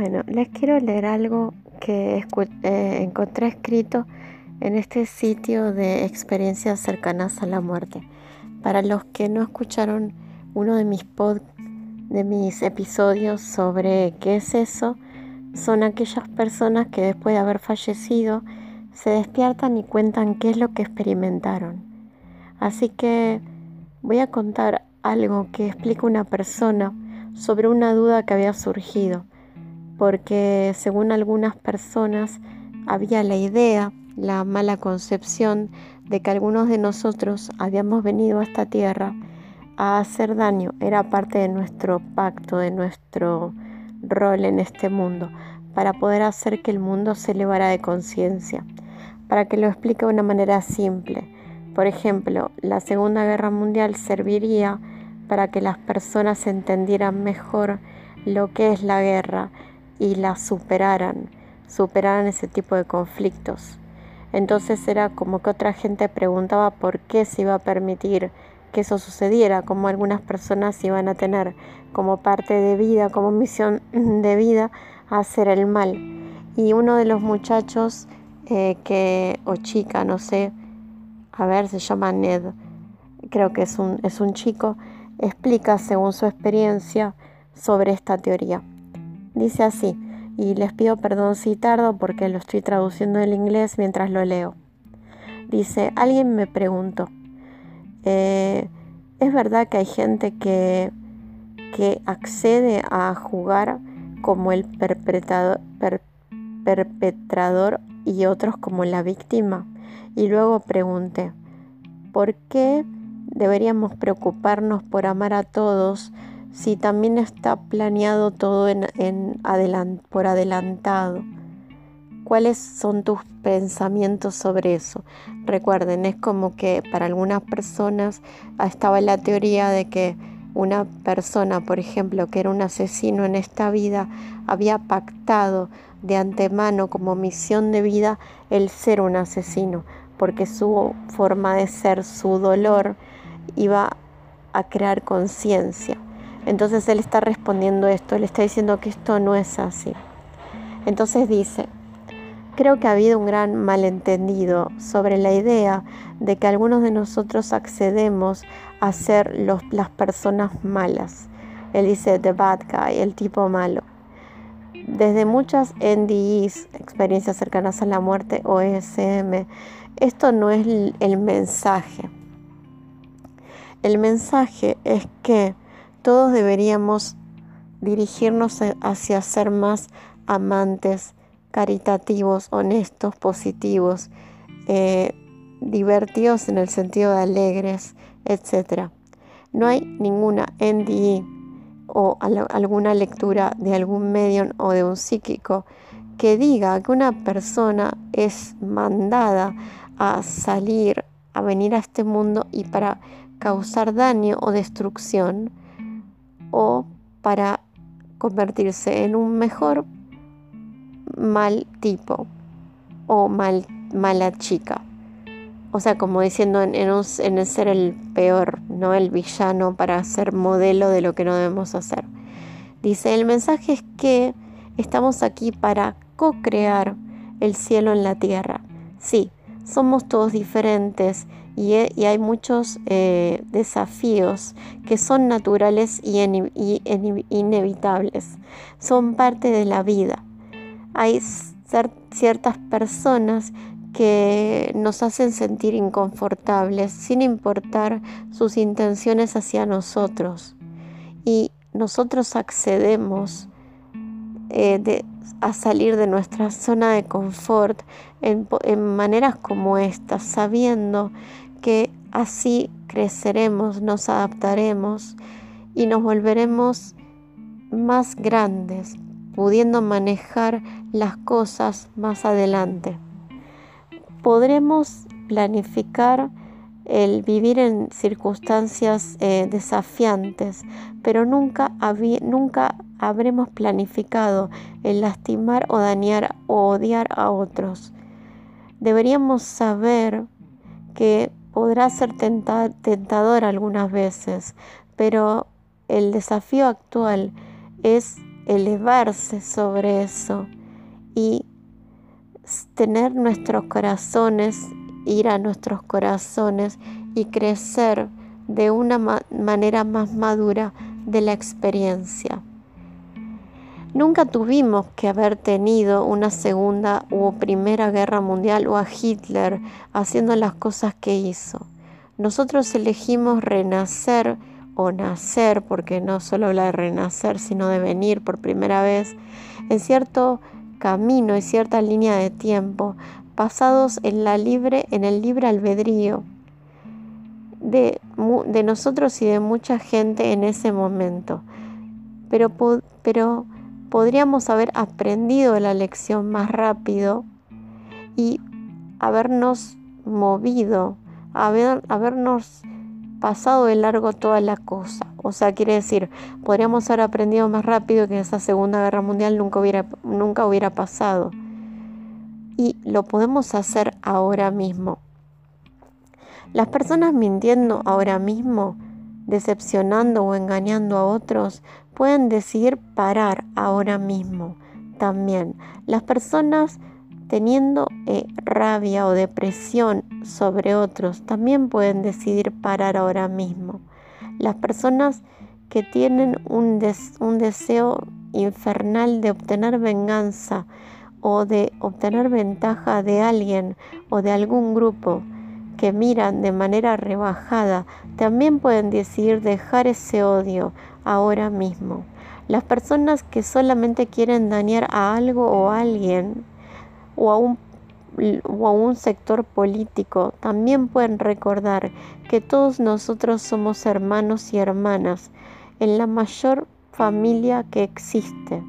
Bueno, les quiero leer algo que eh, encontré escrito en este sitio de experiencias cercanas a la muerte. Para los que no escucharon uno de mis pod, de mis episodios sobre qué es eso, son aquellas personas que después de haber fallecido se despiertan y cuentan qué es lo que experimentaron. Así que voy a contar algo que explica una persona sobre una duda que había surgido porque según algunas personas había la idea, la mala concepción de que algunos de nosotros habíamos venido a esta tierra a hacer daño, era parte de nuestro pacto, de nuestro rol en este mundo, para poder hacer que el mundo se elevara de conciencia. Para que lo explique de una manera simple, por ejemplo, la Segunda Guerra Mundial serviría para que las personas entendieran mejor lo que es la guerra y la superaran, superaran ese tipo de conflictos. Entonces era como que otra gente preguntaba por qué se iba a permitir que eso sucediera, como algunas personas iban a tener como parte de vida, como misión de vida, hacer el mal. Y uno de los muchachos eh, que, o chica, no sé, a ver, se llama Ned, creo que es un, es un chico, explica según su experiencia sobre esta teoría. Dice así, y les pido perdón si tardo porque lo estoy traduciendo del inglés mientras lo leo. Dice, alguien me preguntó, eh, ¿es verdad que hay gente que, que accede a jugar como el perpetrador, perpetrador y otros como la víctima? Y luego pregunté, ¿por qué deberíamos preocuparnos por amar a todos si también está planeado todo por adelantado. ¿Cuáles son tus pensamientos sobre eso? Recuerden, es como que para algunas personas estaba la teoría de que una persona, por ejemplo, que era un asesino en esta vida, había pactado de antemano como misión de vida el ser un asesino, porque su forma de ser, su dolor, iba a crear conciencia. Entonces él está respondiendo esto, él está diciendo que esto no es así. Entonces dice, creo que ha habido un gran malentendido sobre la idea de que algunos de nosotros accedemos a ser las personas malas. Él dice the bad guy, el tipo malo. Desde muchas NDEs, experiencias cercanas a la muerte o ESM, esto no es el mensaje. El mensaje es que todos deberíamos dirigirnos hacia ser más amantes, caritativos, honestos, positivos, eh, divertidos en el sentido de alegres, etc. No hay ninguna NDE o alguna lectura de algún medium o de un psíquico que diga que una persona es mandada a salir, a venir a este mundo y para causar daño o destrucción, o para convertirse en un mejor mal tipo o mal, mala chica. O sea, como diciendo en, en, ser el peor, no el villano para ser modelo de lo que no debemos hacer. Dice, el mensaje es que estamos aquí para co-crear el cielo en la tierra. Sí, somos todos diferentes y, hay muchos eh, desafíos que son naturales y, inevitables, son parte de la vida. Hay ciertas personas que nos hacen sentir inconfortables sin importar sus intenciones hacia nosotros y nosotros accedemos eh, a salir de nuestra zona de confort en, en maneras como estas, sabiendo así creceremos, nos adaptaremos y nos volveremos más grandes, pudiendo manejar las cosas más adelante. Podremos planificar el vivir en circunstancias eh, desafiantes, pero nunca, nunca habremos planificado el lastimar o dañar o odiar a otros. Deberíamos saber que podrá ser tentador algunas veces, pero el desafío actual es elevarse sobre eso y tener nuestros corazones, ir a nuestros corazones y crecer de una manera más madura de la experiencia. Nunca tuvimos que haber tenido una segunda o primera guerra mundial o a Hitler haciendo las cosas que hizo. Nosotros elegimos renacer o nacer, porque no solo habla de renacer, sino de venir por primera vez en cierto camino y cierta línea de tiempo, basados en, la libre, en el libre albedrío de, de, nosotros y de mucha gente en ese momento. Pero, pero podríamos haber aprendido la lección más rápido y habernos movido, haber, habernos pasado de largo toda la cosa. O sea, quiere decir, podríamos haber aprendido más rápido que esa Segunda Guerra Mundial nunca hubiera, nunca hubiera pasado. Y lo podemos hacer ahora mismo. Las personas mintiendo ahora mismo, decepcionando o engañando a otros, pueden decidir parar ahora mismo también. Las personas teniendo eh, rabia o depresión sobre otros, también pueden decidir parar ahora mismo. Las personas que tienen un, un deseo infernal de obtener venganza o de obtener ventaja de alguien o de algún grupo que miran de manera rebajada, también pueden decidir dejar ese odio ahora mismo. Las personas que solamente quieren dañar a algo o a alguien o a un o a un sector político, también pueden recordar que todos nosotros somos hermanos y hermanas en la mayor familia que existe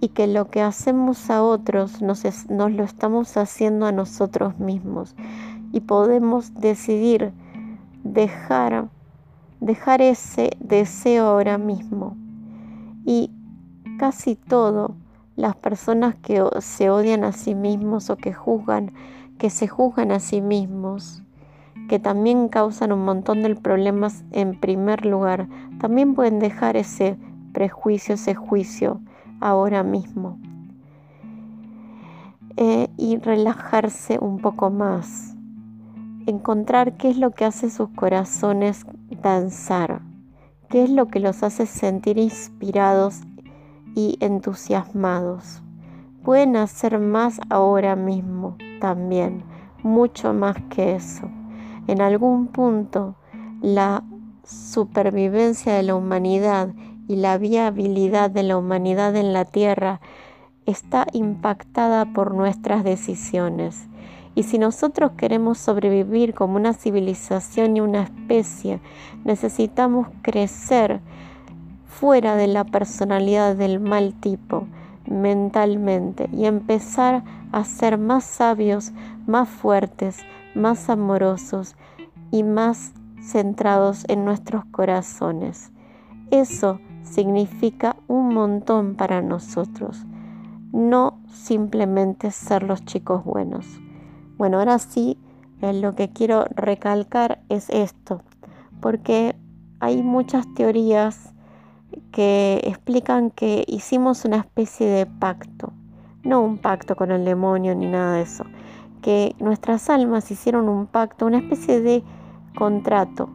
y que lo que hacemos a otros nos, nos lo estamos haciendo a nosotros mismos y podemos decidir dejar, dejar ese deseo ahora mismo y casi todo las personas que se odian a sí mismos o que juzgan, que se juzgan a sí mismos, que también causan un montón de problemas en primer lugar, también pueden dejar ese prejuicio, ese juicio ahora mismo. Eh, y relajarse un poco más. Encontrar qué es lo que hace sus corazones danzar, qué es lo que los hace sentir inspirados y entusiasmados. Pueden hacer más ahora mismo también, mucho más que eso. En algún punto, la supervivencia de la humanidad y la viabilidad de la humanidad en la Tierra está impactada por nuestras decisiones. Y si nosotros queremos sobrevivir como una civilización y una especie, necesitamos crecer fuera de la personalidad del mal tipo mentalmente y empezar a ser más sabios, más fuertes, más amorosos y más centrados en nuestros corazones. Eso significa un montón para nosotros, no simplemente ser los chicos buenos. Bueno, ahora sí, eh, lo que quiero recalcar es esto, porque hay muchas teorías que explican que hicimos una especie de pacto, no un pacto con el demonio ni nada de eso, que nuestras almas hicieron un pacto, una especie de contrato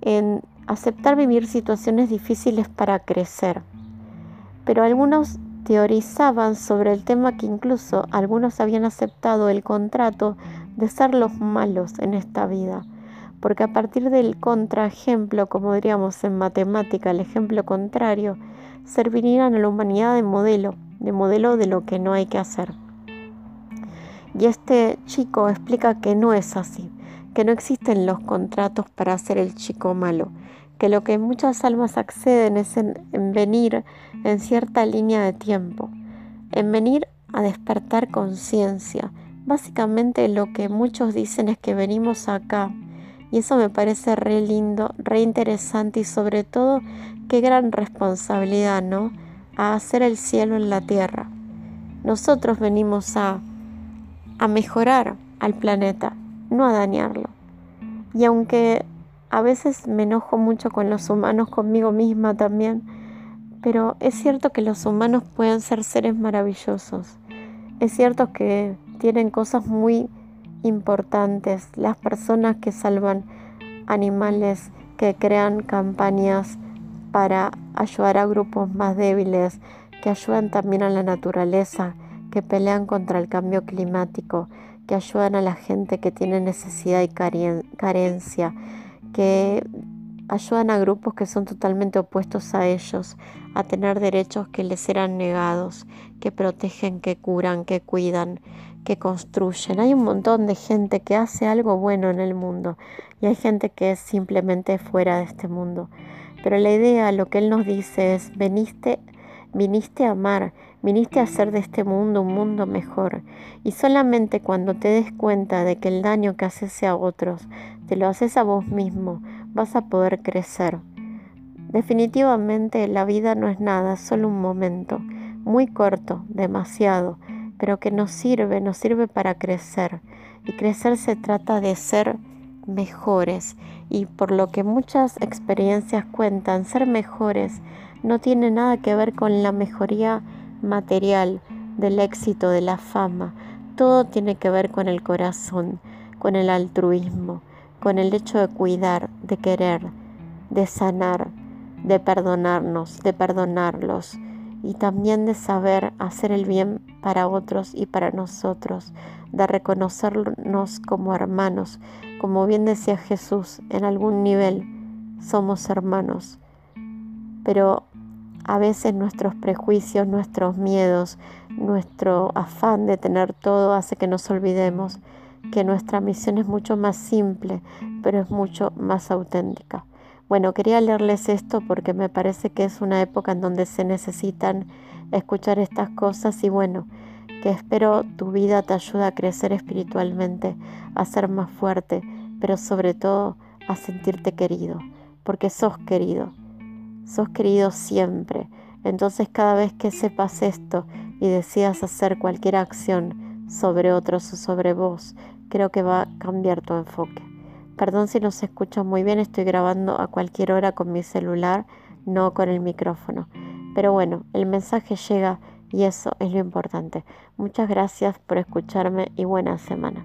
en aceptar vivir situaciones difíciles para crecer. Pero algunos teorizaban sobre el tema que incluso algunos habían aceptado el contrato de ser los malos en esta vida porque a partir del contraejemplo, como diríamos en matemática, el ejemplo contrario, servirían a la humanidad de modelo, de modelo de lo que no hay que hacer. Y este chico explica que no es así, que no existen los contratos para ser el chico malo, que lo que muchas almas acceden es en, en venir en cierta línea de tiempo, en venir a despertar conciencia. Básicamente lo que muchos dicen es que venimos acá y eso me parece re lindo, re interesante y sobre todo qué gran responsabilidad, ¿no? A hacer el cielo en la tierra. Nosotros venimos a, a mejorar al planeta, no a dañarlo. Y aunque a veces me enojo mucho con los humanos, conmigo misma también, Pero es cierto que los humanos pueden ser seres maravillosos. Es cierto que tienen cosas muy importantes. Las personas que salvan animales, que crean campañas para ayudar a grupos más débiles, que ayudan también a la naturaleza, que pelean contra el cambio climático, que ayudan a la gente que tiene necesidad y carencia, que ayudan a grupos que son totalmente opuestos a ellos, a tener derechos que les eran negados, que protegen, que curan, que cuidan, que construyen. Hay un montón de gente que hace algo bueno en el mundo y hay gente que es simplemente fuera de este mundo. Pero la idea, lo que Él nos dice es, veniste, viniste a amar, viniste a hacer de este mundo un mundo mejor. Y solamente cuando te des cuenta de que el daño que haces a otros, te lo haces a vos mismo, vas a poder crecer. Definitivamente la vida no es nada, solo un momento, muy corto, demasiado, pero que nos sirve, nos sirve para crecer. Y crecer se trata de ser mejores. Y por lo que muchas experiencias cuentan, ser mejores no tiene nada que ver con la mejoría material, del éxito, de la fama. Todo tiene que ver con el corazón, con el altruismo, con el hecho de cuidar, de querer, de sanar, de perdonarnos, de perdonarlos y también de saber hacer el bien para otros y para nosotros, de reconocernos como hermanos, como bien decía Jesús, en algún nivel somos hermanos, pero a veces nuestros prejuicios, nuestros miedos, nuestro afán de tener todo hace que nos olvidemos que nuestra misión es mucho más simple, pero es mucho más auténtica. Bueno, quería leerles esto porque me parece que es una época en donde se necesitan escuchar estas cosas y bueno, que espero tu vida te ayude a crecer espiritualmente, a ser más fuerte, pero sobre todo a sentirte querido, porque sos querido, sos querido siempre. Entonces cada vez que sepas esto y decidas hacer cualquier acción sobre otros o sobre vos, creo que va a cambiar tu enfoque. Perdón si no se escucha muy bien, estoy grabando a cualquier hora con mi celular, no con el micrófono. Pero bueno, el mensaje llega y eso es lo importante. Muchas gracias por escucharme y buena semana.